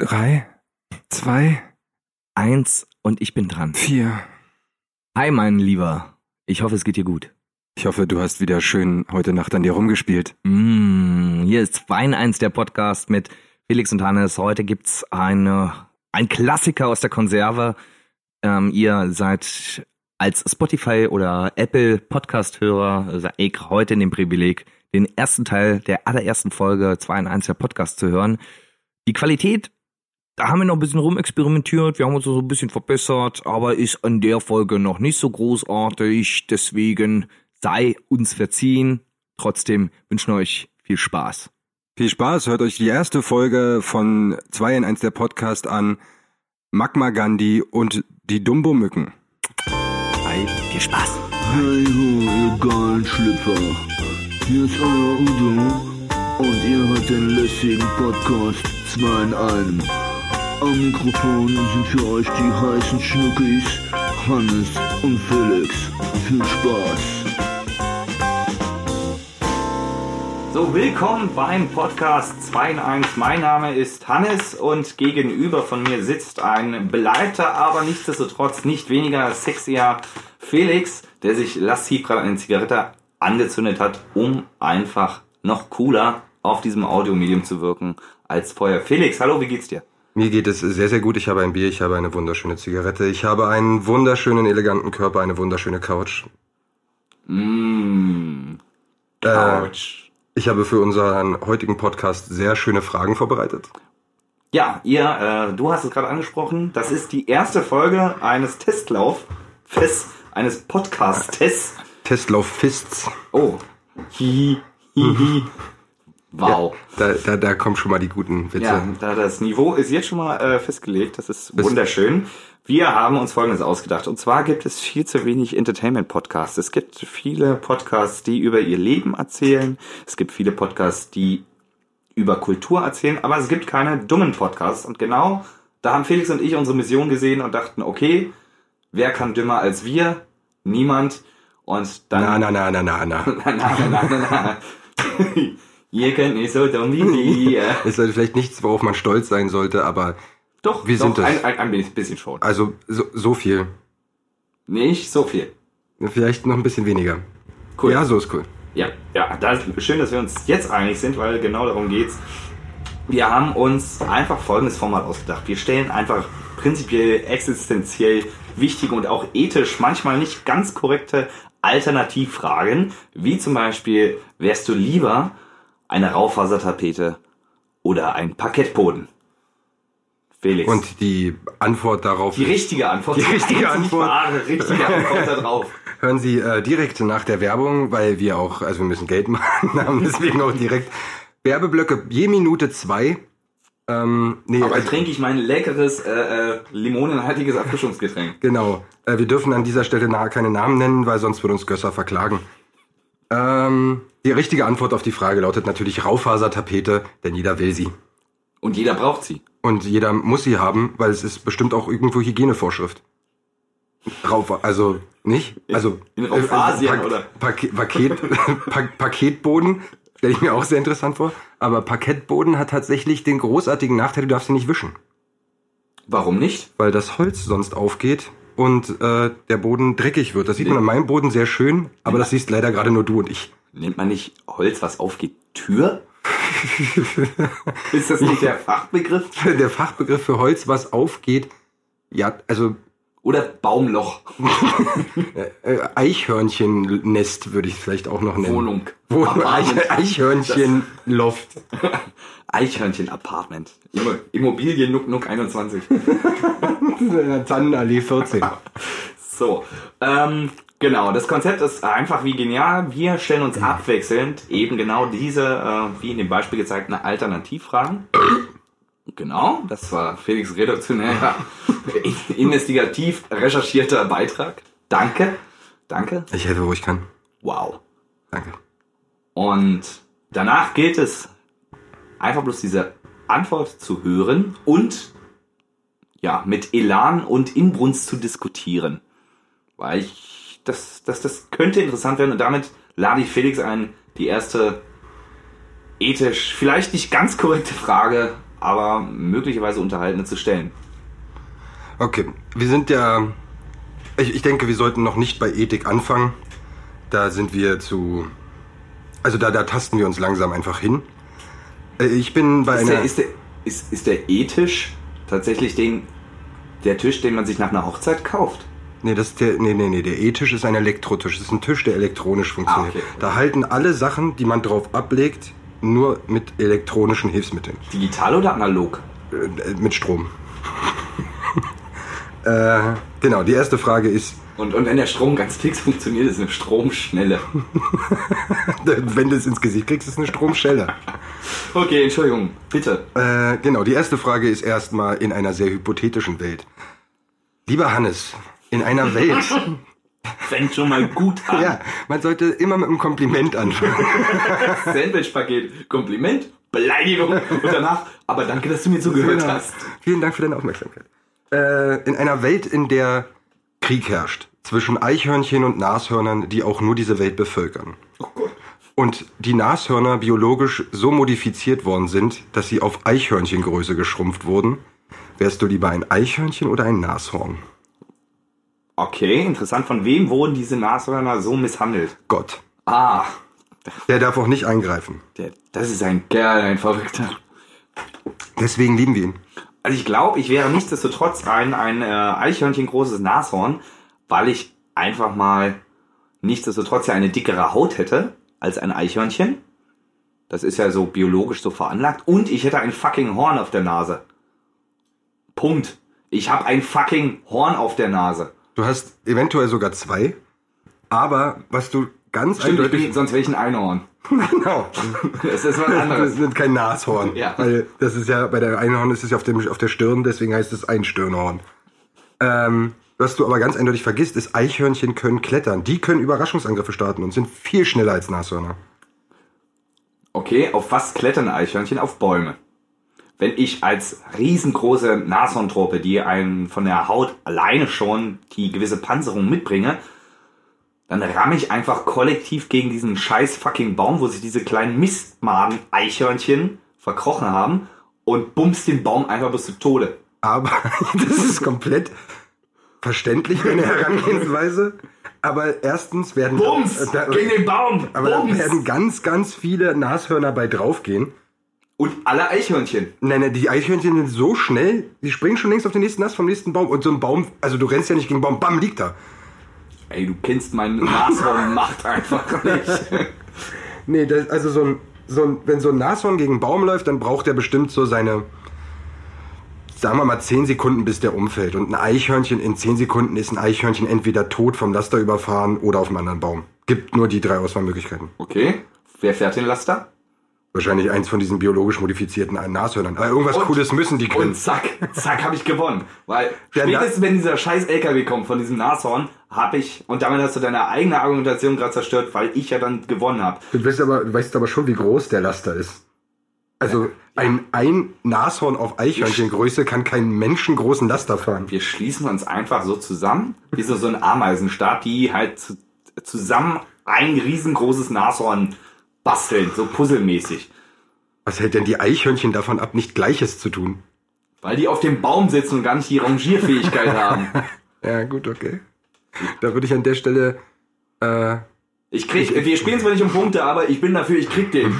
Drei, zwei, Eins und ich bin dran. vier. Hi, mein Lieber. Ich hoffe, es geht dir gut. Ich hoffe, du hast wieder schön heute Nacht an dir rumgespielt. Mm, hier ist Wein 1, der Podcast mit Felix und Hannes. Heute gibt's eine, ein Klassiker aus der Konserve. Ähm, ihr seid als Spotify oder Apple Podcast-Hörer, ihr heute in dem Privileg, den ersten Teil der allerersten Folge 2 in 1 der Podcast zu hören. Die Qualität, da haben wir noch ein bisschen rumexperimentiert, wir haben uns so ein bisschen verbessert, aber ist an der Folge noch nicht so großartig, deswegen sei uns verziehen. Trotzdem wünschen wir euch viel Spaß. Viel Spaß, hört euch die erste Folge von 2 in 1 der Podcast an. Magma Gandhi und die Dumbo-Mücken. Hi, viel Spaß. Hey ho, ihr geilen Schlüpfer. Hier ist euer Udo und ihr hört den lässigen Podcast 2 in einem. Am Mikrofon sind für euch die heißen Schnuckis Hannes und Felix. Viel Spaß. So, willkommen beim Podcast 2 in 1. Mein Name ist Hannes und gegenüber von mir sitzt ein beleibter, aber nichtsdestotrotz nicht weniger sexier Felix, der sich lasziv gerade eine Zigarette angezündet hat, um einfach noch cooler auf diesem Audiomedium zu wirken als vorher. Felix, hallo, wie geht's dir? Mir geht es sehr, sehr gut. Ich habe ein Bier, ich habe eine wunderschöne Zigarette, ich habe einen wunderschönen, eleganten Körper, eine wunderschöne Couch. Mmh, Äh, Couch. ich habe für unseren heutigen Podcast sehr schöne Fragen vorbereitet. Ja, ihr, äh, du hast es gerade angesprochen. Das ist die erste Folge eines Testlaufes, eines Podcast-Tests. Testlauf Fists. Oh. Hi, hi, hi. Wow. Da, da, da kommen schon mal die guten Witze. Ja, da das Niveau ist jetzt schon mal äh, festgelegt. Das ist wunderschön. Wir haben uns Folgendes ausgedacht. Und zwar gibt es viel zu wenig Entertainment-Podcasts. Es gibt viele Podcasts, die über ihr Leben erzählen. Es gibt viele Podcasts, die über Kultur erzählen. Aber es gibt keine dummen Podcasts. Und genau da haben Felix und ich unsere Mission gesehen und dachten, okay, wer kann dümmer als wir? Niemand. Und dann... Na, na, na, na, na, na. na, na, na, na, na. Ihr könnt nicht so dumm wie wir. Ist halt vielleicht nichts, worauf man stolz sein sollte, aber Doch, Wir doch, sind das. Ein, ein, ein bisschen schon. also so, so viel. Nicht so viel. Vielleicht noch ein bisschen weniger. Cool. Ja, so ist cool. Ja, ja, das ist schön, dass wir uns jetzt einig sind, weil genau darum geht's. Wir haben uns einfach folgendes Format ausgedacht. Wir stellen einfach prinzipiell existenziell wichtige und auch ethisch manchmal nicht ganz korrekte Alternativfragen, wie zum Beispiel, wärst du lieber eine Raufasertapete oder ein Parkettboden? Felix. Und die Antwort darauf die richtige Antwort. Die richtige Antwort. wahre, richtige Antwort darauf. hören Sie äh, direkt nach der Werbung, weil wir auch, also wir müssen Geld machen, haben deswegen auch direkt Werbeblöcke je Minute zwei. Ähm, nee, Aber also, trinke ich mein leckeres, äh, äh, limonenhaltiges Erfrischungsgetränk. genau. Äh, wir dürfen an dieser Stelle na, keine Namen nennen, weil sonst wird uns Gösser verklagen. Ähm, die richtige Antwort auf die Frage lautet natürlich Raufasertapete, denn jeder will sie. Und jeder braucht sie. Und jeder muss sie haben, weil es ist bestimmt auch irgendwo Hygienevorschrift. Rauf, also nicht? Also in Raufasien, Pak- oder? Paket, Paket, pa Paketboden stelle ich mir auch sehr interessant vor. Aber Parkettboden hat tatsächlich den großartigen Nachteil, du darfst ihn nicht wischen, Warum nicht? weil das Holz sonst aufgeht und äh, der Boden dreckig wird. Das sieht man an meinem Boden sehr schön, aber das siehst leider gerade nur du und ich. Nennt man nicht Holz, was aufgeht, Tür? Ist das nicht der Fachbegriff? Der Fachbegriff für Holz, was aufgeht, ja, also Oder Baumloch? äh, Eichhörnchennest würde ich es vielleicht auch noch nennen. Wohnung. Wohnung, Apartment. Eich, Eichhörnchenloft. Eichhörnchen-Apartment. Immo- Immobilie Nuck Nuck 21. Tannenallee 14. So, ähm, genau. Das Konzept ist einfach wie genial. Wir stellen uns abwechselnd eben genau diese, äh, wie in dem Beispiel gezeigten Alternativfragen. Genau, das war Felix redaktioneller, investigativ recherchierter Beitrag. Danke, danke. Ich helfe, wo ich kann. Wow. Danke. Und danach gilt es einfach bloß diese Antwort zu hören und ja, mit Elan und Inbrunst zu diskutieren. Weil ich, das, das, das könnte interessant werden und damit lade ich Felix ein, die erste ethisch vielleicht nicht ganz korrekte Frage aber möglicherweise unterhaltene zu stellen. Okay, wir sind ja. Ich, ich denke, wir sollten noch nicht bei Ethik anfangen. Da sind wir zu. Also da, da tasten wir uns langsam einfach hin. Äh, Ich bin bei Ist einer. der, ist, der, ist, ist der ethisch tatsächlich den, der Tisch, den man sich nach einer Hochzeit kauft? Nee, das ist der, nee, nee, nee, der E-Tisch ist ein Elektrotisch. Das ist ein Tisch, der elektronisch funktioniert. Ah, okay. Da halten alle Sachen, die man drauf ablegt, nur mit elektronischen Hilfsmitteln. Digital oder analog? Äh, mit Strom. äh, genau, die erste Frage ist, Und, und wenn der Strom ganz fix funktioniert, ist eine Stromschnelle. wenn du es ins Gesicht kriegst, ist eine Stromschelle. Okay, Entschuldigung, bitte. Äh, genau, die erste Frage ist erstmal in einer sehr hypothetischen Welt. Lieber Hannes, in einer Welt, Fängt schon mal gut an. ja, man sollte immer mit einem Kompliment anfangen. Sandwich-Paket, Kompliment, Beleidigung und danach, aber danke, dass du mir zugehört Genau. hast. Vielen Dank für deine Aufmerksamkeit. Äh, in einer Welt, in der Krieg herrscht zwischen Eichhörnchen und Nashörnern, die auch nur diese Welt bevölkern. Oh Gott. Und die Nashörner biologisch so modifiziert worden sind, dass sie auf Eichhörnchengröße geschrumpft wurden, wärst du lieber ein Eichhörnchen oder ein Nashorn? Okay, interessant. Von wem wurden diese Nashörner so misshandelt? Gott. Ah, Der darf auch nicht eingreifen. der, das ist ein Kerl, ein Verrückter. Deswegen lieben wir ihn. Also ich glaube, ich wäre nichtsdestotrotz ein, ein äh, Eichhörnchen großes Nashorn, weil ich einfach mal nichtsdestotrotz ja eine dickere Haut hätte als ein Eichhörnchen. Das ist ja so biologisch so veranlagt. Und ich hätte ein fucking Horn auf der Nase. Punkt. Ich habe ein fucking Horn auf der Nase. Du hast eventuell sogar zwei, aber was du ganz Stimmt, eindeutig... bin, sonst wäre ich ein Einhorn. genau. Das ist was Das anderes. ist kein Nashorn. Ja. Weil das ist ja, bei der Einhorn ist es ja auf, dem, auf der Stirn, deswegen heißt es ein Stirnhorn. Ähm, was du aber ganz eindeutig vergisst, ist, Eichhörnchen können klettern. Die können Überraschungsangriffe starten und sind viel schneller als Nashörner. Okay, auf was klettern Eichhörnchen? Auf Bäume. Wenn ich als riesengroße Nashorntruppe, die einen von der Haut alleine schon die gewisse Panzerung mitbringe, dann ramme ich einfach kollektiv gegen diesen scheiß fucking Baum, wo sich diese kleinen Mistmaden-Eichhörnchen verkrochen haben und bums den Baum einfach bis zu Tode. Aber das ist komplett verständlich, deine Herangehensweise. Aber erstens werden... Bums! äh, da, Gegen den Baum! aber da Bums! werden ganz, ganz viele Nashörner bei draufgehen. Und alle Eichhörnchen. Nein, nein, die Eichhörnchen sind so schnell, die springen schon längst auf den nächsten Ast vom nächsten Baum. Und so ein Baum, also du rennst ja nicht gegen einen Baum, bam, liegt da. Ey, du kennst meinen Nashorn Macht einfach nicht. Nee, das, also so ein, so ein, wenn so ein Nashorn gegen einen Baum läuft, dann braucht er bestimmt so seine, sagen wir mal, 10 Sekunden, bis der umfällt. Und ein Eichhörnchen in 10 Sekunden ist ein Eichhörnchen entweder tot vom Laster überfahren oder auf einem anderen Baum. Gibt nur die drei Auswahlmöglichkeiten. Okay, wer fährt den Laster? Wahrscheinlich eins von diesen biologisch modifizierten Nashörnern. Aber irgendwas Und- Cooles müssen die können. Und zack, zack, habe ich gewonnen. Weil Der spätestens, wenn dieser scheiß LKW kommt von diesem Nashorn, habe ich, und damit hast du deine eigene Argumentation gerade zerstört, weil ich ja dann gewonnen habe. Du, bist aber, du weißt aber schon, wie groß der Laster ist. Also ein, ein Nashorn auf Eichhörnchengröße kann keinen menschengroßen Laster fahren. Wir schließen uns einfach so zusammen, wie so, so ein Ameisenstaat, die halt zu, zusammen ein riesengroßes Nashorn basteln, so puzzelmäßig. Was hält denn die Eichhörnchen davon ab, nicht Gleiches zu tun? Weil die auf dem Baum sitzen und gar nicht die Rangierfähigkeit haben. Ja, gut, okay. Da würde ich an der Stelle. Äh, Ich krieg, wir spielen zwar nicht um Punkte, aber ich bin dafür, ich krieg den.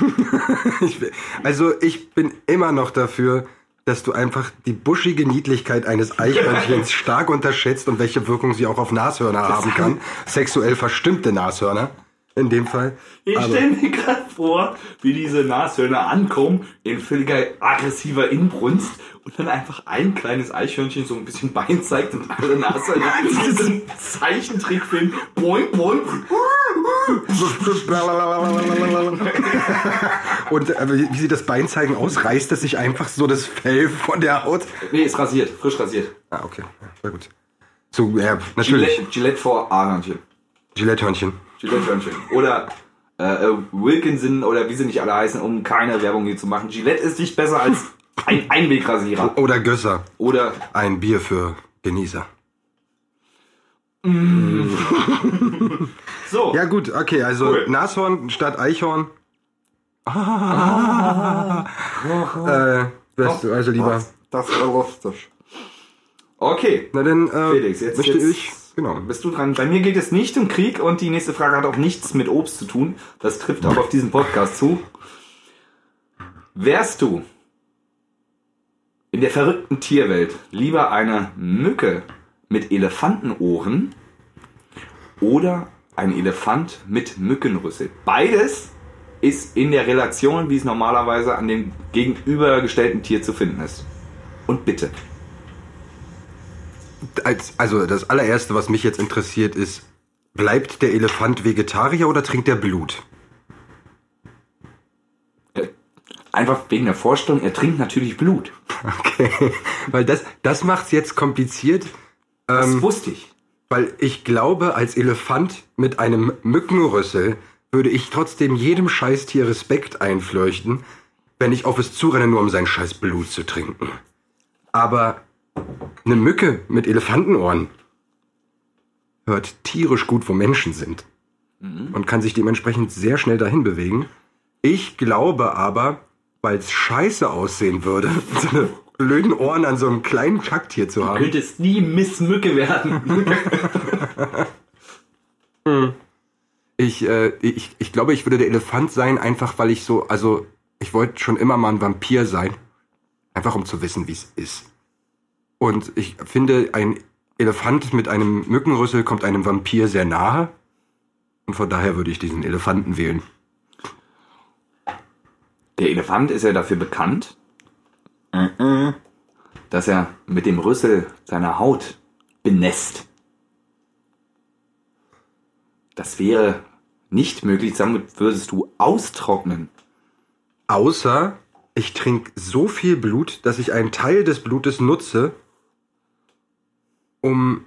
ich, bin- also ich bin immer noch dafür, dass du einfach die buschige Niedlichkeit eines Eichhörnchens stark unterschätzt und welche Wirkung sie auch auf Nashörner haben kann. Sexuell verstimmte Nashörner. In dem Fall. Ich stelle mir gerade vor, wie diese Nashörner ankommen in völliger aggressiver Inbrunst und dann einfach ein kleines Eichhörnchen so ein bisschen Bein zeigt und alle Nashörner diesen Zeichentrickfilm boing boing. Und äh, wie wie sie das Bein zeigen aus, reißt es sich einfach so das Fell von der Haut. Nee, ist rasiert, frisch rasiert. Ah, okay. Sehr gut. So, ja, natürlich. Gillette, Gillette vor A-Hörnchen. Gillette-Hörnchen. Gillette-Hörnchen. Oder äh, äh, Wilkinson oder wie sie nicht alle heißen, um keine Werbung hier zu machen. Gillette ist nicht besser als ein Einwegrasierer. Oder Gösser. Oder Ein Bier für Genießer. so. Ja gut, okay, also Cool. Nashorn statt Eichhorn. äh, Wärst du also lieber. Das, das lustig. Okay, Na dann, äh, Felix, jetzt, möchte jetzt ich. Genau. bist du dran. Bei mir geht es nicht um Krieg und die nächste Frage hat auch nichts mit Obst zu tun. Das trifft auch auf diesen Podcast zu. Wärst du in der verrückten Tierwelt lieber eine Mücke mit Elefantenohren oder ein Elefant mit Mückenrüssel? Beides ist in der Relation, wie es normalerweise an dem gegenübergestellten Tier zu finden ist. Und bitte. Als, also das allererste, was mich jetzt interessiert, ist, bleibt der Elefant Vegetarier oder trinkt er Blut? Einfach wegen der Vorstellung, er trinkt natürlich Blut. Okay. Weil das, das macht's jetzt kompliziert, Das Ähm, wusste ich. weil ich glaube, als Elefant mit einem Mückenrüssel würde ich trotzdem jedem Scheißtier Respekt einfleuchten, wenn ich auf es zurenne, nur um sein scheiß Blut zu trinken. Aber eine Mücke mit Elefantenohren hört tierisch gut, wo Menschen sind. Und kann sich dementsprechend sehr schnell dahin bewegen. Ich glaube aber, weil es scheiße aussehen würde, so eine blöden Ohren an so einem kleinen Kacktier zu haben. könntest nie Miss Mücke werden. Ich, äh, ich, ich glaube, ich würde der Elefant sein, einfach weil ich so, also ich wollte schon immer mal ein Vampir sein. Einfach um zu wissen, wie es ist. Und ich finde, ein Elefant mit einem Mückenrüssel kommt einem Vampir sehr nahe. Und von daher würde ich diesen Elefanten wählen. Der Elefant ist ja dafür bekannt, dass er mit dem Rüssel seiner Haut benässt. Das wäre nicht möglich, damit würdest du austrocknen. Außer ich trinke so viel Blut, dass ich einen Teil des Blutes nutze, um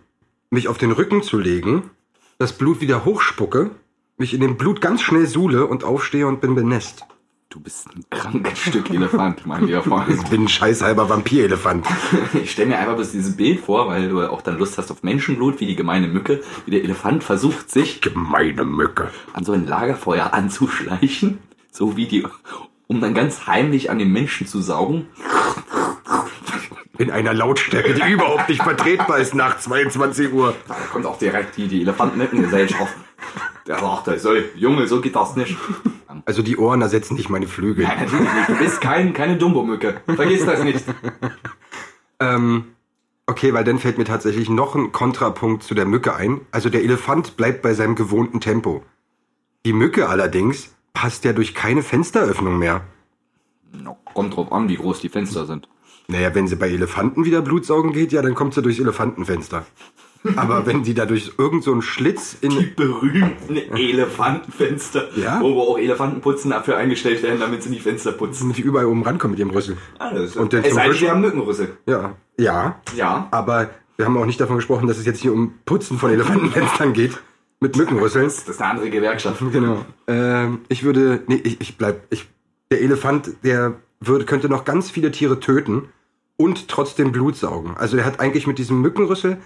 mich auf den Rücken zu legen, das Blut wieder hochspucke, mich in dem Blut ganz schnell suhle und aufstehe und bin benässt. Du bist ein krankes Stück Elefant, mein lieber Freund. Ich bin ein scheißhalber Vampirelefant. Ich stelle mir einfach bloß dieses Bild vor, weil du auch dann Lust hast auf Menschenblut, wie die gemeine Mücke, wie der Elefant versucht, sich Gemeine Mücke. an so ein Lagerfeuer anzuschleichen, so wie die, um dann ganz heimlich an den Menschen zu saugen. In einer Lautstärke, die überhaupt nicht vertretbar ist nach 22 Uhr. Da kommt auch direkt die, die Elefantenmückengesellschaft. Der sagt, er soll, Junge, so geht das nicht. Also die Ohren ersetzen nicht meine Flügel. Nein, natürlich nicht. Du bist kein, keine Dumbo-Mücke. Vergiss das nicht. Ähm, okay, weil dann fällt mir tatsächlich noch ein Kontrapunkt zu der Mücke ein. Also der Elefant bleibt bei seinem gewohnten Tempo. Die Mücke allerdings passt ja durch keine Fensteröffnung mehr. No, kommt drauf an, wie groß die Fenster sind. Naja, wenn sie bei Elefanten wieder Blutsaugen geht, ja, dann kommt sie durchs Elefantenfenster. Aber wenn sie da durch irgend so einen Schlitz in... Berühmten Elefantenfenster. Ja? Wo auch Elefantenputzen dafür eingestellt werden, damit sie die Fenster putzen. nicht überall oben rankommen mit ihrem Rüssel. Alles. Und den es sei denn, wir haben Mückenrüssel. Ja, ja. Ja. Aber wir haben auch nicht davon gesprochen, dass es jetzt hier um Putzen von Elefantenfenstern geht. Mit Mückenrüsseln. Das ist eine andere Gewerkschaft. Genau. Ähm, ich würde, nee, ich, ich bleib, ich, der Elefant, der würde, könnte noch ganz viele Tiere töten und trotzdem Blut saugen. Also der hat eigentlich mit diesem Mückenrüssel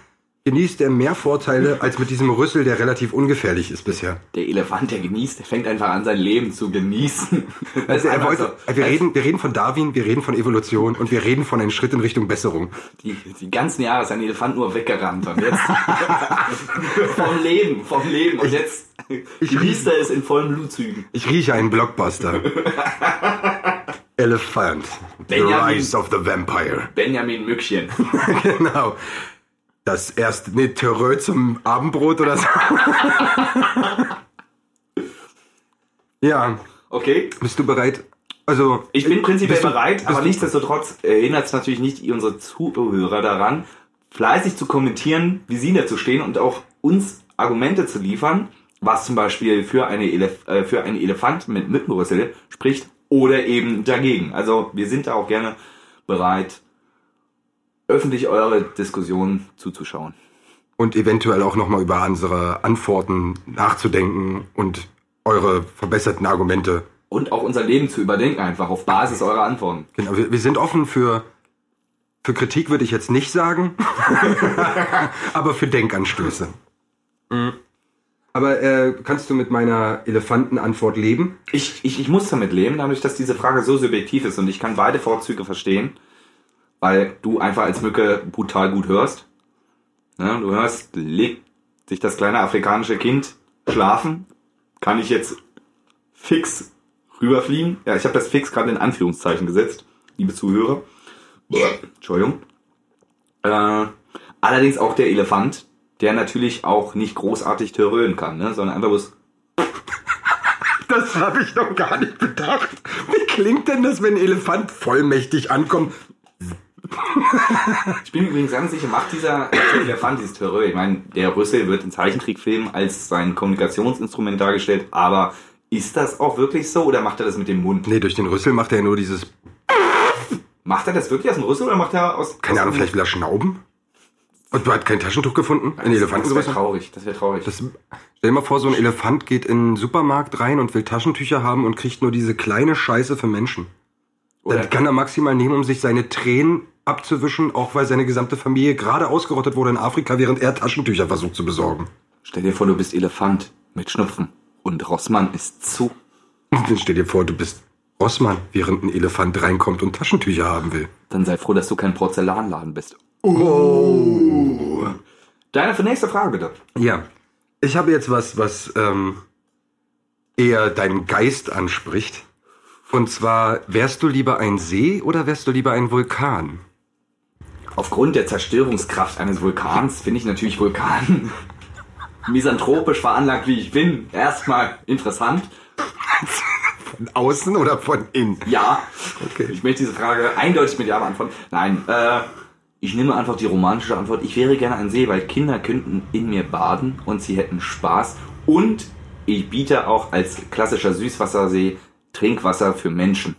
genießt er mehr Vorteile als mit diesem Rüssel, der relativ ungefährlich ist bisher. Der Elefant, der genießt, der fängt einfach an, sein Leben zu genießen. Also er wollte, so. wir reden, wir reden von Darwin, wir reden von Evolution und wir reden von einem Schritt in Richtung Besserung. Die, die ganzen Jahre ist ein Elefant nur weggerannt und jetzt vom Leben, vom Leben und jetzt genießt er es in vollen Blutzügen. Ich rieche einen Blockbuster. Elephant. The Benjamin. Rise of the Vampire. Benjamin Mückchen. Genau. Das erste, nee, Terreux zum Abendbrot oder so. ja, Okay. bist du bereit? Also, Ich bin prinzipiell bist du- bereit, aber nichtsdestotrotz erinnert es natürlich nicht unsere Zuhörer daran, fleißig zu kommentieren, wie sie dazu stehen und auch uns Argumente zu liefern, was zum Beispiel für, eine Elef äh, für einen Elefant mit Mückenrüssel spricht oder eben dagegen. Also wir sind da auch gerne bereit, öffentlich eure Diskussionen zuzuschauen. Und eventuell auch nochmal über unsere Antworten nachzudenken und eure verbesserten Argumente. Und auch unser Leben zu überdenken, einfach auf Basis eurer Antworten. Genau, wir, wir sind offen für, für Kritik, würde ich jetzt nicht sagen. aber für Denkanstöße. Mhm. Aber äh, kannst du mit meiner Elefantenantwort leben? Ich, ich, ich muss damit leben, dadurch, dass diese Frage so subjektiv ist und ich kann beide Vorzüge verstehen, weil du einfach als Mücke brutal gut hörst. Ne, du hörst, legt sich das kleine afrikanische Kind schlafen, kann ich jetzt fix rüberfliegen. Ja, ich habe das fix gerade in Anführungszeichen gesetzt, liebe Zuhörer. Entschuldigung. Äh, allerdings auch der Elefant, der natürlich auch nicht großartig terrönen kann, ne, sondern einfach bloß Das habe ich noch gar nicht bedacht. Wie klingt denn das, wenn ein Elefant vollmächtig ankommt? Ich bin übrigens ganz sicher, macht dieser Elefant dieses Terror. Ich meine, der Rüssel wird in Zeichentrickfilmen als sein Kommunikationsinstrument dargestellt, aber ist das auch wirklich so oder macht er das mit dem Mund? Nee, durch den Rüssel macht er ja nur dieses. Macht er das wirklich aus dem Rüssel oder macht er aus. Keine aus Ahnung, vielleicht will er schnauben? Und du hast kein Taschentuch gefunden? Ein Das wäre traurig, das wäre traurig. Das, stell dir mal vor, so ein Elefant geht in einen Supermarkt rein und will Taschentücher haben und kriegt nur diese kleine Scheiße für Menschen. Oder- Dann kann er maximal nehmen, um sich seine Tränen abzuwischen, auch weil seine gesamte Familie gerade ausgerottet wurde in Afrika, während er Taschentücher versucht zu besorgen. Stell dir vor, du bist Elefant mit Schnupfen und Rossmann ist zu. Dann stell dir vor, du bist Rossmann, während ein Elefant reinkommt und Taschentücher haben will. Dann sei froh, dass du kein Porzellanladen bist. Oh. Deine nächste Frage bitte. Ja, ich habe jetzt was, was ähm, eher deinen Geist anspricht. Und zwar, wärst du lieber ein See oder wärst du lieber ein Vulkan? Aufgrund der Zerstörungskraft eines Vulkans finde ich natürlich Vulkan misanthropisch veranlagt, wie ich bin, erstmal interessant. Von außen oder von innen? Ja, Okay. ich möchte diese Frage eindeutig mit Ja beantworten. Nein, äh, ich nehme einfach die romantische Antwort. Ich wäre gerne ein See, weil Kinder könnten in mir baden und sie hätten Spaß. Und ich biete auch als klassischer Süßwassersee Trinkwasser für Menschen.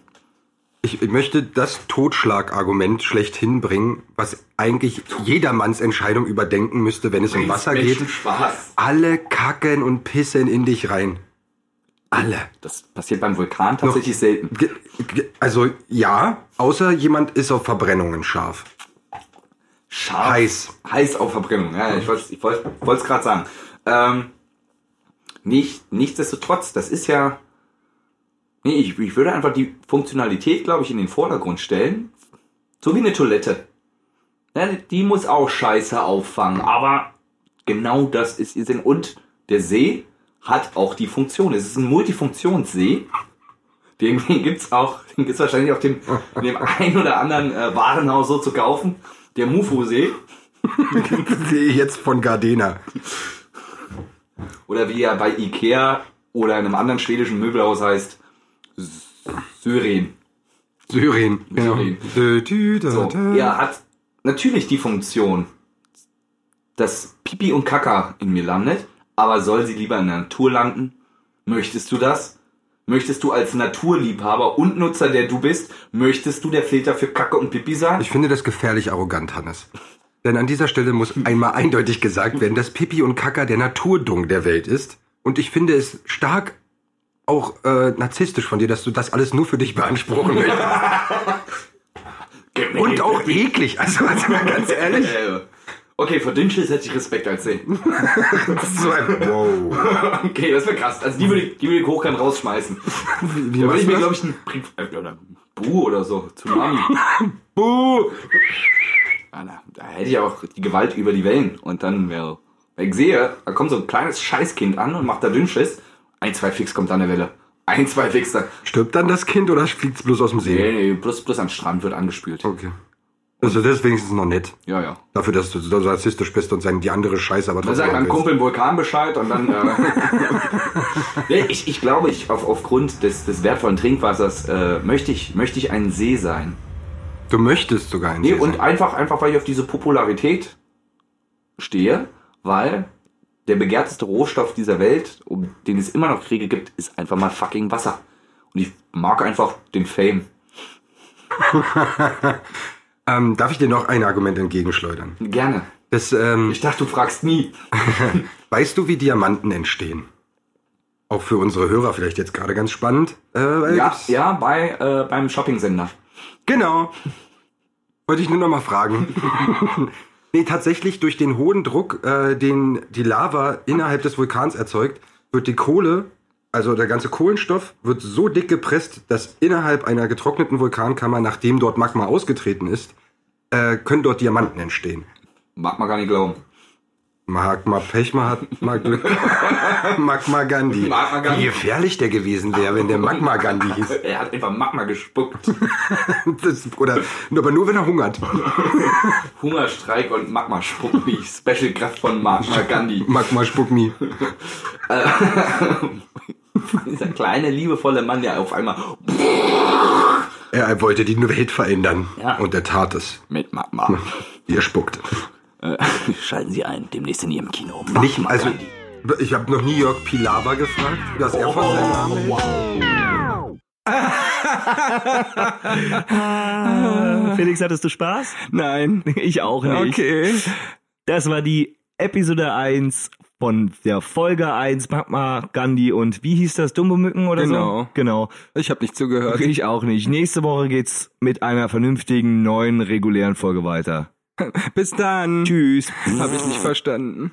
Ich, ich möchte das Totschlagargument schlechthin bringen, was eigentlich jedermanns Entscheidung überdenken müsste, wenn es um Wasser geht. Spaß. Alle kacken und pissen in dich rein. Alle. Das passiert beim Vulkan tatsächlich selten. Ge- ge- Also ja, außer jemand ist auf Verbrennungen scharf. Scharf. Heiß. Heiß auf Verbrennung. Ja, ich wollte ich wollte es gerade sagen. Ähm, nicht, nichtsdestotrotz, das ist ja. Nee, ich, ich würde einfach die Funktionalität, glaube ich, in den Vordergrund stellen. So wie eine Toilette. Ja, die muss auch Scheiße auffangen, aber genau das ist ihr Sinn. Und der See hat auch die Funktion. Es ist ein Multifunktionssee. Den gibt's auch, den gibt's wahrscheinlich auch dem, dem einen oder anderen äh, Warenhaus so zu kaufen. Der Mufo-See. Sehe ich jetzt von Gardena. Oder wie er bei Ikea oder in einem anderen schwedischen Möbelhaus heißt, Syrien. Syrien. Genau. Syrien. So, er hat natürlich die Funktion, dass Pipi und Kaka in mir landet, aber soll sie lieber in der Natur landen? Möchtest du das? Möchtest du als Naturliebhaber und Nutzer, der du bist, möchtest du der Filter für Kacke und Pipi sein? Ich finde das gefährlich arrogant, Hannes. Denn an dieser Stelle muss einmal eindeutig gesagt werden, dass Pipi und Kaka der Naturdung der Welt ist. Und ich finde es stark auch äh, narzisstisch von dir, dass du das alles nur für dich beanspruchen möchtest. Und auch eklig. Also, also mal ganz ehrlich. Okay, vor Dünnschiss hätte ich Respekt als See. Das ist so ein, wow. Okay, das wäre krass. Also die würde ich, die würde ich hochkant rausschmeißen. Wie, Da würde ich mir, glaube ich, einen Brief, äh, oder Bu oder so, Tsunami. Buh. Ja, na, da hätte ich auch die Gewalt über die Wellen. Und dann wäre, wenn ich sehe, da kommt so ein kleines Scheißkind an und macht da Dünnschiss. Ein, zwei Fix kommt an der Welle. Ein, zwei Fix da. Stirbt dann das Kind oder fliegt es bloß aus dem See? Nee, nee, plus, plus am Strand wird angespült. Okay. Also das ist wenigstens noch nett. Ja, ja. Dafür, dass du so rassistisch bist und sagen die andere Scheiße, aber Dann trotzdem sagt mein. Kumpel im Vulkan Bescheid und dann. Äh, nee, ich, ich glaube, ich auf, aufgrund des, des wertvollen Trinkwassers äh, möchte, ich, möchte ich ein See sein. Du möchtest sogar ein Nee, See und sein. einfach, einfach, weil ich auf diese Popularität stehe, weil der begehrteste Rohstoff dieser Welt, um den es immer noch Kriege gibt, ist einfach mal fucking Wasser. Und ich mag einfach den Fame. Ähm, darf ich dir noch ein Argument entgegenschleudern? Gerne. Das, ähm, Ich dachte, du fragst nie. weißt du, wie Diamanten entstehen? Auch für unsere Hörer vielleicht jetzt gerade ganz spannend. Äh, Ja, ja, bei, äh, beim Shopping-Sender. Genau. Wollte ich nur noch mal fragen. Nee, tatsächlich durch den hohen Druck, äh, den die Lava innerhalb des Vulkans erzeugt, wird die Kohle, also der ganze Kohlenstoff, wird so dick gepresst, dass innerhalb einer getrockneten Vulkankammer, nachdem dort Magma ausgetreten ist, äh, können dort Diamanten entstehen. Mag man gar nicht glauben. Magma Pech, mal hat mal Glück. Magma Gandhi. Magma Gandhi. Wie gefährlich der gewesen wäre, wenn der Magma Gandhi hieß. Er hat einfach Magma gespuckt. Das, oder, aber nur wenn er hungert. Hungerstreik und Magma spuckt wie Special Kraft von Magma Gandhi. Magma spuck me. Dieser kleine, liebevolle Mann, der auf einmal Er wollte die Welt verändern. Ja. Und er tat es. mit Magma. Er spuckte. Äh, Schalten Sie ein, demnächst in Ihrem Kino. Nicht, Magma also, Gandhi. ich habe noch nie Jörg Pilawa gefragt, was er von seinem Namen hält. Felix, hattest du Spaß? Nein. Ich auch nicht. Okay. Das war die Episode 1 von der Folge 1 Magma, Gandhi und wie hieß das? Dumbomücken oder Genau. so? Genau. Ich habe nicht zugehört. Ich auch nicht. Nächste Woche geht's mit einer vernünftigen, neuen, regulären Folge weiter. Bis dann. Tschüss. Habe ich nicht verstanden.